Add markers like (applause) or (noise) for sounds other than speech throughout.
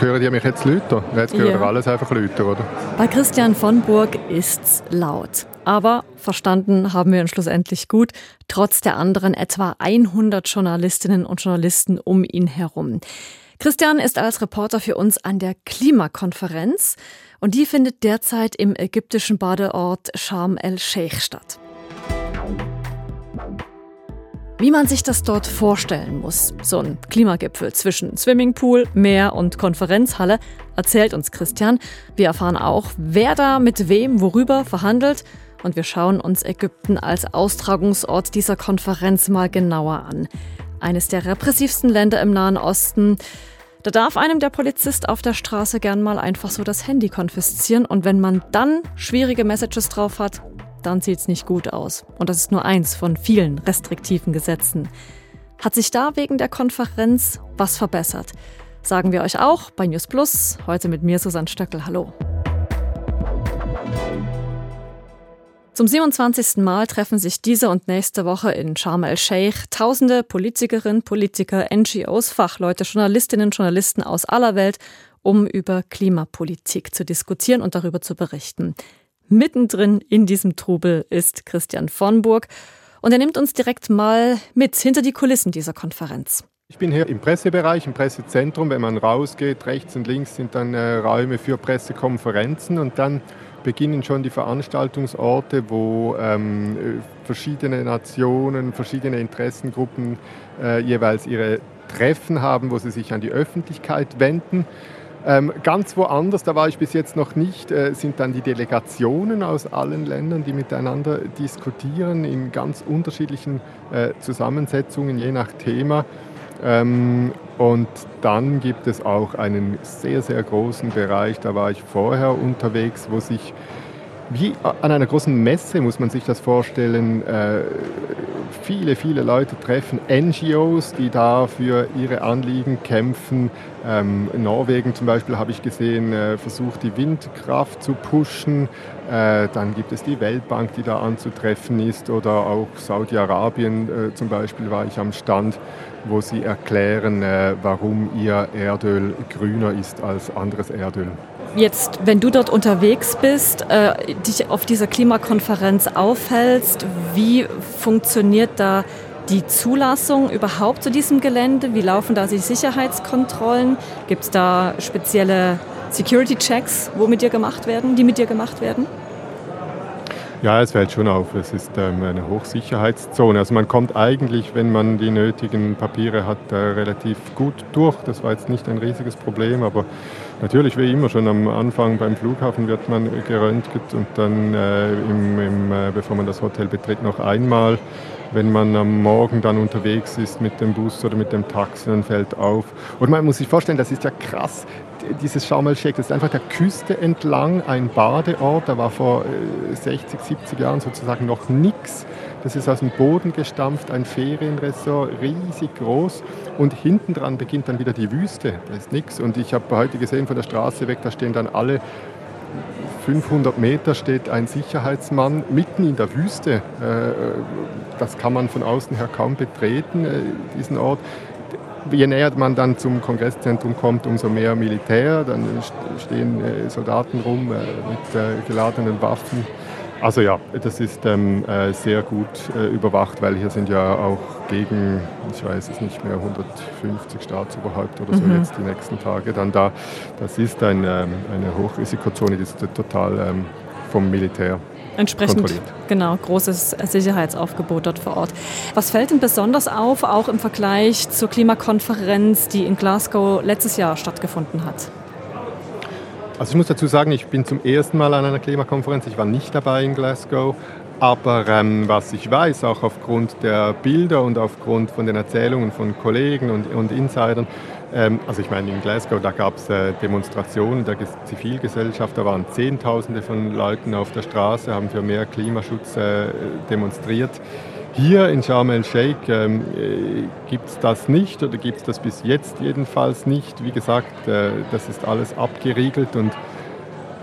Hören die mich jetzt lauter? Jetzt hören ja. alles einfach lauter, oder? Bei Christian von Burg ist's laut. Aber verstanden haben wir ihn schlussendlich gut, trotz der anderen etwa 100 Journalistinnen und Journalisten um ihn herum. Christian ist als Reporter für uns an der Klimakonferenz und die findet derzeit im ägyptischen Badeort Sharm el-Sheikh statt. Wie man sich das dort vorstellen muss, so ein Klimagipfel zwischen Swimmingpool, Meer und Konferenzhalle, erzählt uns Christian. Wir erfahren auch, wer da mit wem worüber verhandelt und wir schauen uns Ägypten als Austragungsort dieser Konferenz mal genauer an. Eines der repressivsten Länder im Nahen Osten. Da darf einem der Polizist auf der Straße gern mal einfach so das Handy konfiszieren und wenn man dann schwierige Messages drauf hat, dann sieht es nicht gut aus. Und das ist nur eins von vielen restriktiven Gesetzen. Hat sich da wegen der Konferenz was verbessert? Sagen wir euch auch bei News Plus. Heute mit mir Susanne Stöckel. Hallo. Zum 27. Mal treffen sich diese und nächste Woche in Sharm el-Sheikh tausende Politikerinnen, Politiker, NGOs, Fachleute, Journalistinnen und Journalisten aus aller Welt, um über Klimapolitik zu diskutieren und darüber zu berichten. Mittendrin in diesem Trubel ist Christian von Burg und er nimmt uns direkt mal mit hinter die Kulissen dieser Konferenz. Ich bin hier im Pressebereich, im Pressezentrum. Wenn man rausgeht, rechts und links sind dann äh, Räume für Pressekonferenzen und dann beginnen schon die Veranstaltungsorte, wo ähm, verschiedene Nationen, verschiedene Interessengruppen äh, jeweils ihre Treffen haben, wo sie sich an die Öffentlichkeit wenden. Ähm, ganz woanders, da war ich bis jetzt noch nicht, äh, sind dann die Delegationen aus allen Ländern, die miteinander diskutieren in ganz unterschiedlichen äh, Zusammensetzungen, je nach Thema. Ähm, und dann gibt es auch einen sehr, sehr großen Bereich, da war ich vorher unterwegs, wo sich wie an einer großen Messe muss man sich das vorstellen, äh, viele, viele Leute treffen, NGOs, die da für ihre Anliegen kämpfen. Ähm, in Norwegen zum Beispiel habe ich gesehen, äh, versucht die Windkraft zu pushen. Äh, dann gibt es die Weltbank, die da anzutreffen ist. Oder auch Saudi-Arabien äh, zum Beispiel war ich am Stand, wo sie erklären, äh, warum ihr Erdöl grüner ist als anderes Erdöl. Jetzt, wenn du dort unterwegs bist, äh, dich auf dieser Klimakonferenz aufhältst, wie funktioniert da die Zulassung überhaupt zu diesem Gelände? Wie laufen da die Sicherheitskontrollen? Gibt es da spezielle Security-Checks, wo mit dir gemacht werden, die mit dir gemacht werden? Ja, es fällt schon auf. Es ist ähm, eine Hochsicherheitszone. Also man kommt eigentlich, wenn man die nötigen Papiere hat, relativ gut durch. Das war jetzt nicht ein riesiges Problem, aber natürlich wie immer schon am Anfang beim Flughafen wird man geröntgt und dann, äh, im, im, äh, bevor man das Hotel betritt, noch einmal. Wenn man am Morgen dann unterwegs ist mit dem Bus oder mit dem Taxi, dann fällt auf. Und man muss sich vorstellen, das ist ja krass dieses Sharm el-Sheikh, das ist einfach der Küste entlang ein Badeort. Da war vor 60, äh, 70 Jahren sozusagen noch nichts. Das ist aus dem Boden gestampft, ein Ferienressort, riesig groß. Und hinten dran beginnt dann wieder die Wüste. Da ist nichts. Und ich habe heute gesehen von der Straße weg, da stehen dann alle 500 Meter steht ein Sicherheitsmann mitten in der Wüste. Äh, das kann man von außen her kaum betreten, äh, diesen Ort je näher man dann zum Kongresszentrum kommt, umso mehr Militär. Dann stehen äh, Soldaten rum äh, mit äh, geladenen Waffen. Also ja, das ist ähm, äh, sehr gut äh, überwacht, weil hier sind ja auch gegen, ich weiß es nicht mehr, 150 Staatsoberhaupt oder so mhm. jetzt die nächsten Tage dann da. Das ist ein, ähm, eine Hochrisikozone, die ist total ähm, vom Militär entsprechend genau großes Sicherheitsaufgebot dort vor Ort. Was fällt denn besonders auf, auch im Vergleich zur Klimakonferenz, die in Glasgow letztes Jahr stattgefunden hat? Also ich muss dazu sagen, ich bin zum ersten Mal an einer Klimakonferenz. Ich war nicht dabei in Glasgow. Aber ähm, was ich weiß, auch aufgrund der Bilder und aufgrund von den Erzählungen von Kollegen und, und Insidern, also ich meine, in Glasgow, da gab es äh, Demonstrationen der Zivilgesellschaft, da waren Zehntausende von Leuten auf der Straße, haben für mehr Klimaschutz äh, demonstriert. Hier in Sharm el-Sheikh ähm, äh, gibt es das nicht oder gibt es das bis jetzt jedenfalls nicht. Wie gesagt, das ist alles abgeriegelt und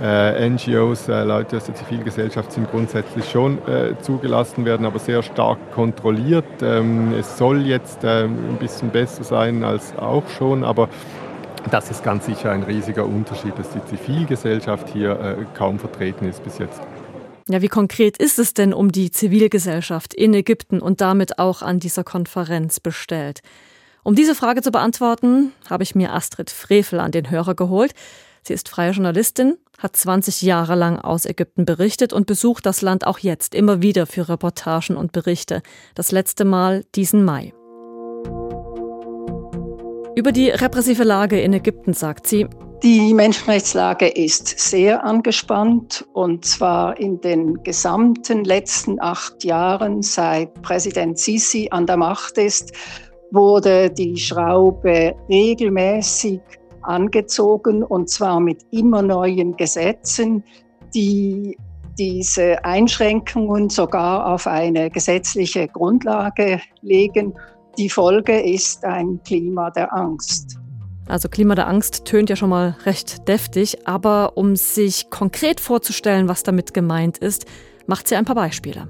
Äh, NGOs, äh, Leute aus der Zivilgesellschaft sind grundsätzlich schon äh, zugelassen werden, aber sehr stark kontrolliert. Ähm, es soll jetzt äh, ein bisschen besser sein als auch schon, aber das ist ganz sicher ein riesiger Unterschied, dass die Zivilgesellschaft hier äh, kaum vertreten ist bis jetzt. Ja, wie konkret ist es denn um die Zivilgesellschaft in Ägypten und damit auch an dieser Konferenz bestellt? Um diese Frage zu beantworten, habe ich mir Astrid Frevel an den Hörer geholt. Sie ist freie Journalistin, hat 20 Jahre lang aus Ägypten berichtet und besucht das Land auch jetzt immer wieder für Reportagen und Berichte. Das letzte Mal diesen Mai. Über die repressive Lage in Ägypten sagt sie, die Menschenrechtslage ist sehr angespannt und zwar in den gesamten letzten acht Jahren, seit Präsident Sisi an der Macht ist, wurde die Schraube regelmäßig angezogen und zwar mit immer neuen Gesetzen, die diese Einschränkungen sogar auf eine gesetzliche Grundlage legen. Die Folge ist ein Klima der Angst. Also Klima der Angst tönt ja schon mal recht deftig, aber um sich konkret vorzustellen, was damit gemeint ist, macht sie ein paar Beispiele.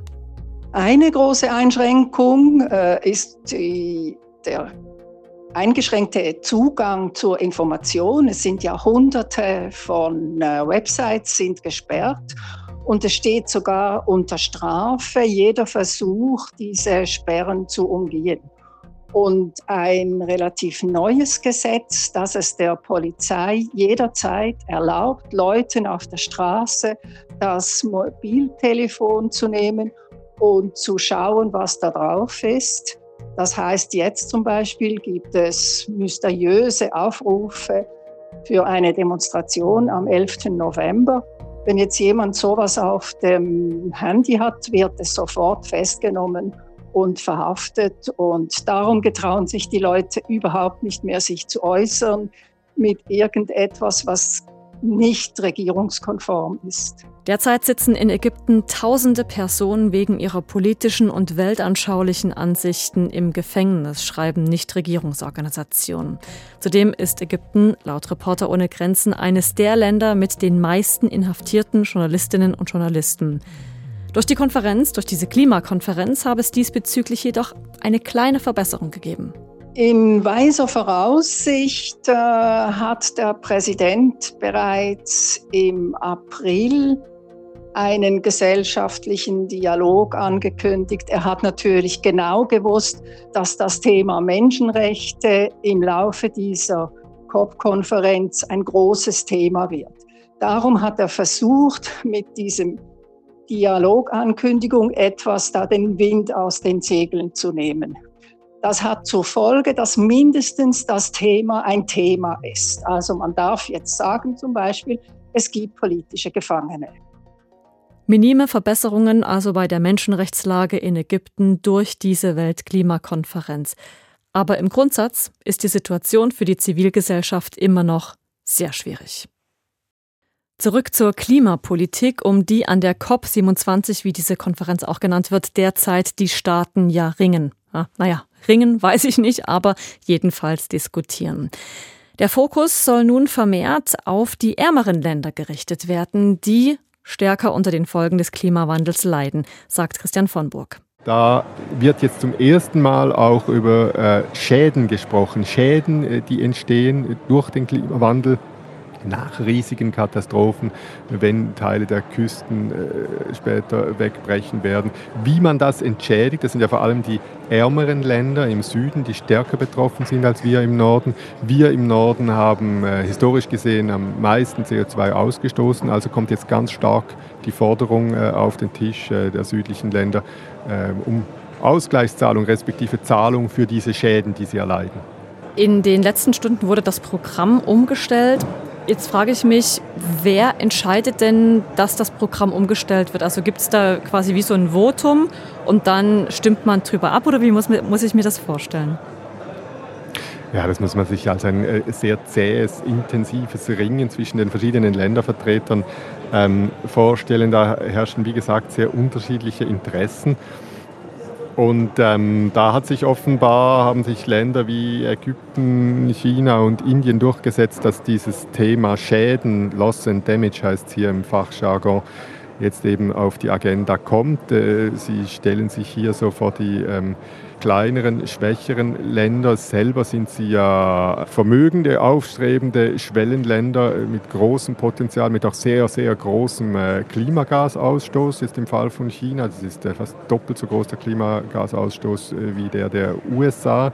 Eine große Einschränkung äh, ist die, der eingeschränkte Zugang zur Information. Es sind ja hunderte von äh, Websites sind gesperrt und es steht sogar unter Strafe jeder Versuch, diese Sperren zu umgehen. Und ein relativ neues Gesetz, das es der Polizei jederzeit erlaubt, Leuten auf der Straße das Mobiltelefon zu nehmen und zu schauen, was da drauf ist. Das heißt, jetzt zum Beispiel gibt es mysteriöse Aufrufe für eine Demonstration am 11. November. Wenn jetzt jemand sowas auf dem Handy hat, wird es sofort festgenommen und verhaftet. Und darum getrauen sich die Leute überhaupt nicht mehr, sich zu äußern mit irgendetwas, was nicht regierungskonform ist. Derzeit sitzen in Ägypten tausende Personen wegen ihrer politischen und weltanschaulichen Ansichten im Gefängnis, schreiben Nichtregierungsorganisationen. Zudem ist Ägypten laut Reporter ohne Grenzen eines der Länder mit den meisten inhaftierten Journalistinnen und Journalisten. Durch die Konferenz, durch diese Klimakonferenz, habe es diesbezüglich jedoch eine kleine Verbesserung gegeben. In weiser Voraussicht äh, hat der Präsident bereits im April einen gesellschaftlichen Dialog angekündigt. Er hat natürlich genau gewusst, dass das Thema Menschenrechte im Laufe dieser COP-Konferenz ein großes Thema wird. Darum hat er versucht, mit diesem Dialogankündigung etwas da den Wind aus den Segeln zu nehmen. Das hat zur Folge, dass mindestens das Thema ein Thema ist. Also man darf jetzt sagen zum Beispiel, es gibt politische Gefangene. Minime Verbesserungen also bei der Menschenrechtslage in Ägypten durch diese Weltklimakonferenz. Aber im Grundsatz ist die Situation für die Zivilgesellschaft immer noch sehr schwierig. Zurück zur Klimapolitik, um die an der COP27, wie diese Konferenz auch genannt wird, derzeit die Staaten ja ringen. Ja, naja, ringen weiß ich nicht, aber jedenfalls diskutieren. Der Fokus soll nun vermehrt auf die ärmeren Länder gerichtet werden, die stärker unter den Folgen des Klimawandels leiden, sagt Christian von Burg. Da wird jetzt zum ersten Mal auch über äh, Schäden gesprochen. Schäden, äh, die entstehen durch den Klimawandel nach riesigen Katastrophen, wenn Teile der Küsten äh, später wegbrechen werden. Wie man das entschädigt, das sind ja vor allem die ärmeren Länder im Süden, die stärker betroffen sind als wir im Norden. Wir im Norden haben äh, historisch gesehen am meisten CO2 ausgestoßen, also kommt jetzt ganz stark die Forderung äh, auf den Tisch der südlichen Länder um Ausgleichszahlung respektive Zahlung für diese Schäden, die sie erleiden. In den letzten Stunden wurde das Programm umgestellt. Jetzt frage ich mich, wer entscheidet denn, dass das Programm umgestellt wird? Also gibt es da quasi wie so ein Votum und dann stimmt man drüber ab oder wie muss, muss ich mir das vorstellen? Ja, das muss man sich als ein äh, sehr zähes, intensives Ringen zwischen den verschiedenen Ländervertretern ähm, vorstellen. Da herrschen, wie gesagt, sehr unterschiedliche Interessen. Und ähm, da hat sich offenbar, haben sich Länder wie Ägypten, China und Indien durchgesetzt, dass dieses Thema Schäden, Loss and Damage heißt es hier im Fachjargon, jetzt eben auf die Agenda kommt. Äh, Sie stellen sich hier so vor die ähm, kleineren, schwächeren Länder. Selber sind sie ja vermögende, aufstrebende Schwellenländer mit großem Potenzial, mit auch sehr, sehr großem äh, Klimagasausstoß. Jetzt im Fall von China, das ist äh, fast doppelt so groß der Klimagasausstoß wie der der USA.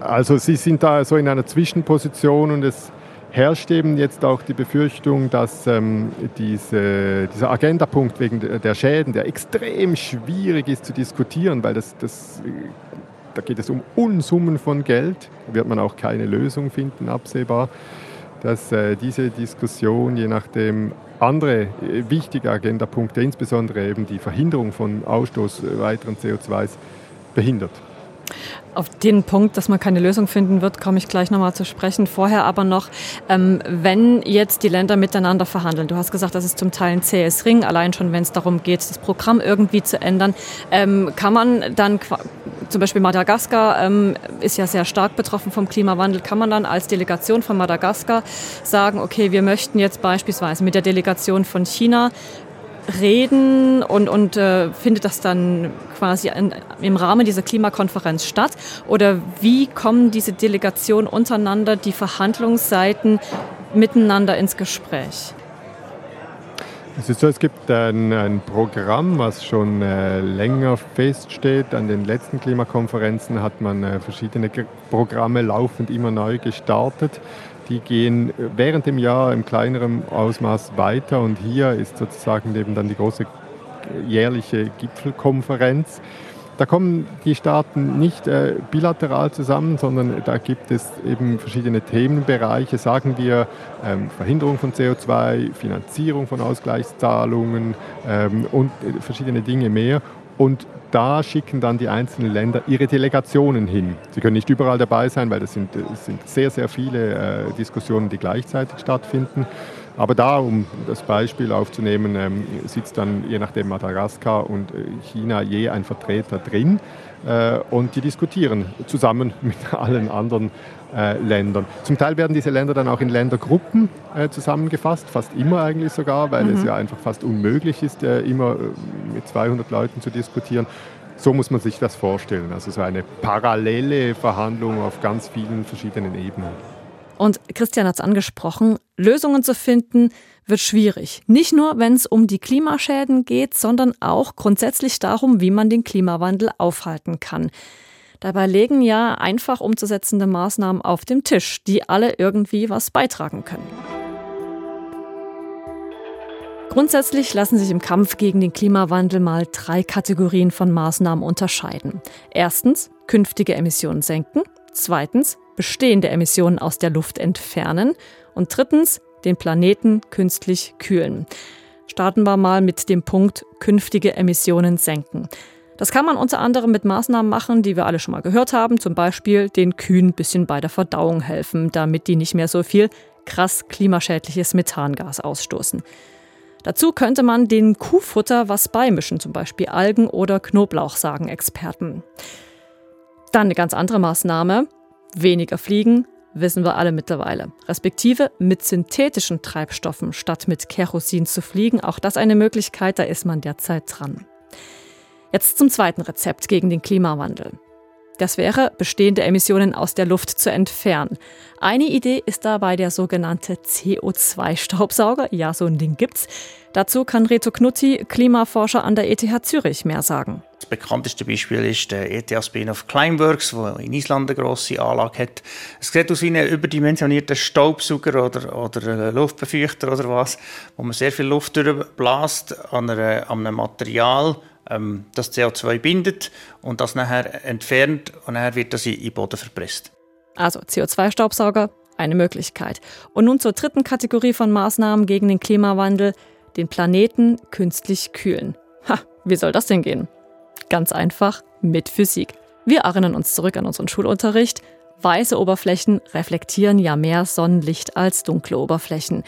Also sie sind da so in einer Zwischenposition und es herrscht eben jetzt auch die Befürchtung, dass ähm, diese, dieser Agendapunkt wegen der Schäden, der extrem schwierig ist zu diskutieren, weil das, das, da geht es um Unsummen von Geld, wird man auch keine Lösung finden, absehbar, dass äh, diese Diskussion, je nachdem andere äh, wichtige Agendapunkte, insbesondere eben die Verhinderung von Ausstoß weiteren CO2s, behindert. Auf den Punkt, dass man keine Lösung finden wird, komme ich gleich nochmal zu sprechen. Vorher aber noch, ähm, wenn jetzt die Länder miteinander verhandeln, du hast gesagt, das ist zum Teil ein zähes Ring, allein schon, wenn es darum geht, das Programm irgendwie zu ändern, ähm, kann man dann, zum Beispiel Madagaskar ähm, ist ja sehr stark betroffen vom Klimawandel, kann man dann als Delegation von Madagaskar sagen, okay, wir möchten jetzt beispielsweise mit der Delegation von China reden und, und äh, findet das dann quasi in, im Rahmen dieser Klimakonferenz statt? Oder wie kommen diese Delegationen untereinander, die Verhandlungsseiten miteinander ins Gespräch? Es ist so, es gibt ein, ein Programm, was schon äh, länger feststeht. An den letzten Klimakonferenzen hat man äh, verschiedene Programme laufend immer neu gestartet. Die gehen während dem Jahr im kleineren Ausmaß weiter und hier ist sozusagen eben dann die große jährliche Gipfelkonferenz. Da kommen die Staaten nicht äh, bilateral zusammen, sondern da gibt es eben verschiedene Themenbereiche, sagen wir ähm, Verhinderung von CO2, Finanzierung von Ausgleichszahlungen ähm, und äh, verschiedene Dinge mehr. Und da schicken dann die einzelnen Länder ihre Delegationen hin. Sie können nicht überall dabei sein, weil das sind, das sind sehr, sehr viele äh, Diskussionen, die gleichzeitig stattfinden. Aber da, um das Beispiel aufzunehmen, ähm, sitzt dann je nachdem Madagaskar und äh, China je ein Vertreter drin äh, und die diskutieren zusammen (laughs) mit allen anderen äh, Ländern. Zum Teil werden diese Länder dann auch in Ländergruppen äh, zusammengefasst, fast immer eigentlich sogar, weil mhm. es ja einfach fast unmöglich ist, äh, immer äh, mit 200 Leuten zu diskutieren. So muss man sich das vorstellen. Also so eine parallele Verhandlung auf ganz vielen verschiedenen Ebenen. Und Christian hat es angesprochen, Lösungen zu finden wird schwierig. Nicht nur, wenn es um die Klimaschäden geht, sondern auch grundsätzlich darum, wie man den Klimawandel aufhalten kann. Dabei legen ja einfach umzusetzende Maßnahmen auf dem Tisch, die alle irgendwie was beitragen können. Grundsätzlich lassen sich im Kampf gegen den Klimawandel mal drei Kategorien von Maßnahmen unterscheiden. Erstens künftige Emissionen senken, zweitens bestehende Emissionen aus der Luft entfernen und drittens den Planeten künstlich kühlen. Starten wir mal mit dem Punkt künftige Emissionen senken. Das kann man unter anderem mit Maßnahmen machen, die wir alle schon mal gehört haben, zum Beispiel den Kühen ein bisschen bei der Verdauung helfen, damit die nicht mehr so viel krass klimaschädliches Methangas ausstoßen. Dazu könnte man den Kuhfutter was beimischen, zum Beispiel Algen oder Knoblauch, sagen Experten. Dann eine ganz andere Maßnahme, weniger fliegen, wissen wir alle mittlerweile. Respektive mit synthetischen Treibstoffen statt mit Kerosin zu fliegen. Auch das eine Möglichkeit, da ist man derzeit dran. Jetzt zum zweiten Rezept gegen den Klimawandel. Das wäre, bestehende Emissionen aus der Luft zu entfernen. Eine Idee ist dabei der sogenannte CO2-Staubsauger. Ja, so ein Ding gibt's. Dazu kann Reto Knutti, Klimaforscher an der ETH Zürich, mehr sagen. Das bekannteste Beispiel ist der ETH Spin-off Climeworks, der in Island eine grosse Anlage hat. Es sieht aus wie ein überdimensionierter Staubsauger oder, oder Luftbefeuchter oder was, wo man sehr viel Luft durchbläst an, an einem Material, ähm, das CO2 bindet und das nachher entfernt und nachher wird das in den Boden verpresst. Also CO2-Staubsauger, eine Möglichkeit. Und nun zur dritten Kategorie von Maßnahmen gegen den Klimawandel, den Planeten künstlich kühlen. Ha, wie soll das denn gehen? Ganz einfach mit Physik. Wir erinnern uns zurück an unseren Schulunterricht. Weiße Oberflächen reflektieren ja mehr Sonnenlicht als dunkle Oberflächen.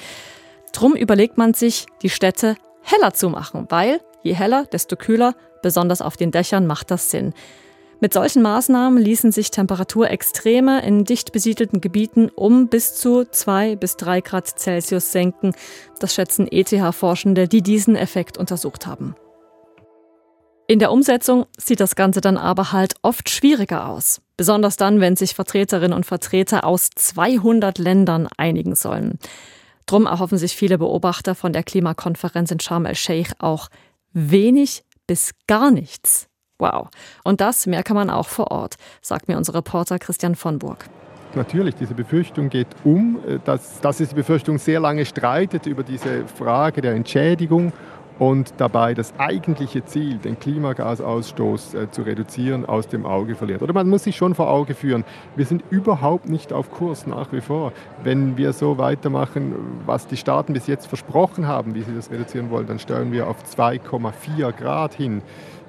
Drum überlegt man sich, die Städte heller zu machen, weil Je heller, desto kühler, besonders auf den Dächern macht das Sinn. Mit solchen Maßnahmen ließen sich Temperaturextreme in dicht besiedelten Gebieten um bis zu zwei bis drei Grad Celsius senken. Das schätzen ETH-Forschende, die diesen Effekt untersucht haben. In der Umsetzung sieht das Ganze dann aber halt oft schwieriger aus. Besonders dann, wenn sich Vertreterinnen und Vertreter aus 200 Ländern einigen sollen. Drum erhoffen sich viele Beobachter von der Klimakonferenz in Sharm el-Sheikh auch wenig bis gar nichts. Wow. Und das mehr kann man auch vor Ort, sagt mir unser Reporter Christian von Burg. Natürlich, diese Befürchtung geht um, äh, dass, dass es die Befürchtung sehr lange streitet über diese Frage der Entschädigung und dabei das eigentliche Ziel, den Klimagasausstoß äh, zu reduzieren, aus dem Auge verliert. Oder man muss sich schon vor Auge führen, wir sind überhaupt nicht auf Kurs nach wie vor. Wenn wir so weitermachen, was die Staaten bis jetzt versprochen haben, wie sie das reduzieren wollen, dann steuern wir auf 2,4 Grad hin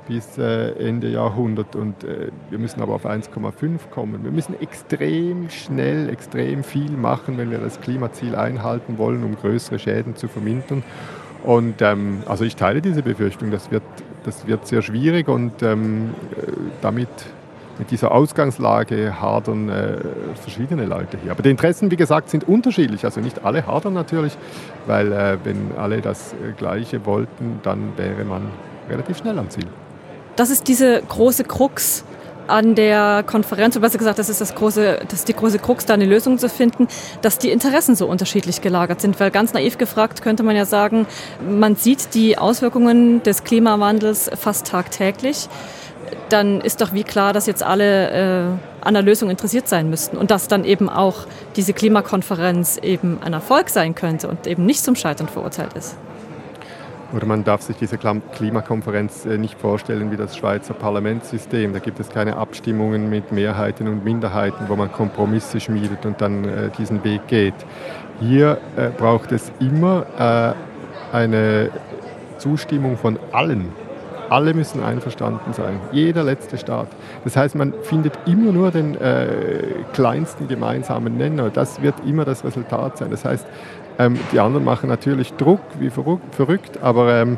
bis äh, Ende Jahrhundert und äh, wir müssen aber auf 1,5 kommen. Wir müssen extrem schnell, extrem viel machen, wenn wir das Klimaziel einhalten wollen, um größere Schäden zu vermindern. Und ähm, also ich teile diese Befürchtung, das wird, das wird sehr schwierig und ähm, äh, damit mit dieser Ausgangslage hadern äh, verschiedene Leute hier. Aber die Interessen, wie gesagt, sind unterschiedlich. Also nicht alle hadern natürlich, weil äh, wenn alle das äh, Gleiche wollten, dann wäre man relativ schnell am Ziel. Das ist diese große Krux an der Konferenz, oder besser gesagt, das ist das große, das ist die große Krux, da eine Lösung zu finden, dass die Interessen so unterschiedlich gelagert sind. Weil ganz naiv gefragt könnte man ja sagen, man sieht die Auswirkungen des Klimawandels fast tagtäglich. Dann ist doch wie klar, dass jetzt alle äh, an der Lösung interessiert sein müssten und dass dann eben auch diese Klimakonferenz eben ein Erfolg sein könnte und eben nicht zum Scheitern verurteilt ist. Oder man darf sich diese Klimakonferenz äh, nicht vorstellen wie das Schweizer Parlamentssystem. Da gibt es keine Abstimmungen mit Mehrheiten und Minderheiten, wo man Kompromisse schmiedet und dann äh, diesen Weg geht. Hier äh, braucht es immer eine Zustimmung von allen. Alle müssen einverstanden sein, jeder letzte Staat. Das heißt, man findet immer nur den äh, kleinsten gemeinsamen Nenner. Das wird immer das Resultat sein. Das heißt, ähm, die anderen machen natürlich Druck wie verrückt, aber ähm,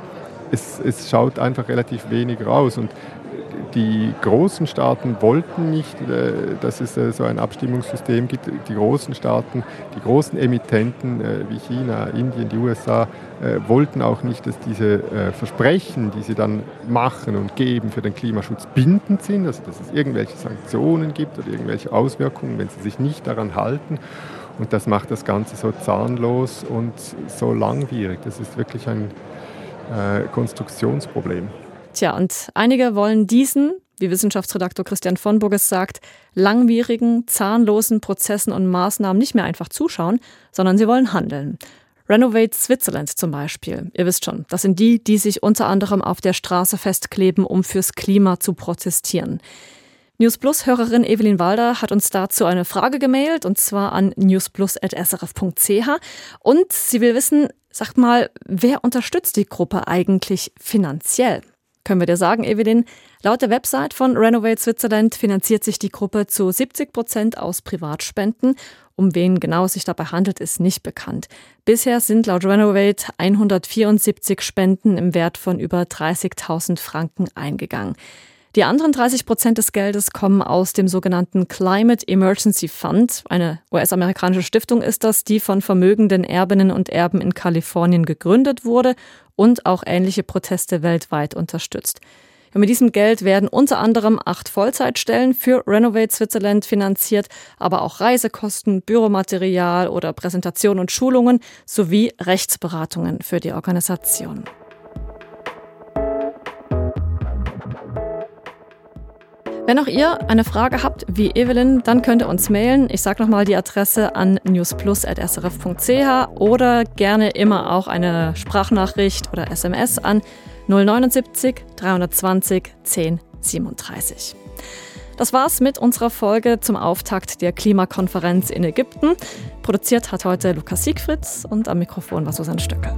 es, es, schaut einfach relativ wenig raus. Und die großen Staaten wollten nicht, äh, dass es äh, so ein Abstimmungssystem gibt. Die großen Staaten, die großen Emittenten äh, wie China, Indien, die USA wollten auch nicht, dass diese Versprechen, die sie dann machen und geben für den Klimaschutz, bindend sind, also dass es irgendwelche Sanktionen gibt oder irgendwelche Auswirkungen, wenn sie sich nicht daran halten. Und das macht das Ganze so zahnlos und so langwierig. Das ist wirklich ein Konstruktionsproblem. Tja, und einige wollen diesen, wie Wissenschaftsredaktor Christian von Burges sagt, langwierigen, zahnlosen Prozessen und Maßnahmen nicht mehr einfach zuschauen, sondern sie wollen handeln. Renovate Switzerland zum Beispiel. Ihr wisst schon, das sind die, die sich unter anderem auf der Straße festkleben, um fürs Klima zu protestieren. News Plus Hörerin Evelyn Walder hat uns dazu eine Frage gemailt und zwar an newsplus.srf.ch und sie will wissen, sagt mal, wer unterstützt die Gruppe eigentlich finanziell? Können wir dir sagen, Evelyn, laut der Website von Renovate Switzerland finanziert sich die Gruppe zu 70 Prozent aus Privatspenden. Um wen genau es sich dabei handelt, ist nicht bekannt. Bisher sind laut Renovate 174 Spenden im Wert von über 30.000 Franken eingegangen. Die anderen 30 Prozent des Geldes kommen aus dem sogenannten Climate Emergency Fund. Eine US-amerikanische Stiftung ist das, die von vermögenden Erbinnen und Erben in Kalifornien gegründet wurde und auch ähnliche Proteste weltweit unterstützt. Und mit diesem Geld werden unter anderem acht Vollzeitstellen für Renovate Switzerland finanziert, aber auch Reisekosten, Büromaterial oder Präsentationen und Schulungen sowie Rechtsberatungen für die Organisation. Wenn auch ihr eine Frage habt wie Evelyn, dann könnt ihr uns mailen. Ich sage nochmal die Adresse an newsplus.srf.ch oder gerne immer auch eine Sprachnachricht oder SMS an 079 320 1037. Das war's mit unserer Folge zum Auftakt der Klimakonferenz in Ägypten. Produziert hat heute Lukas Siegfrieds und am Mikrofon war Susanne Stöckel.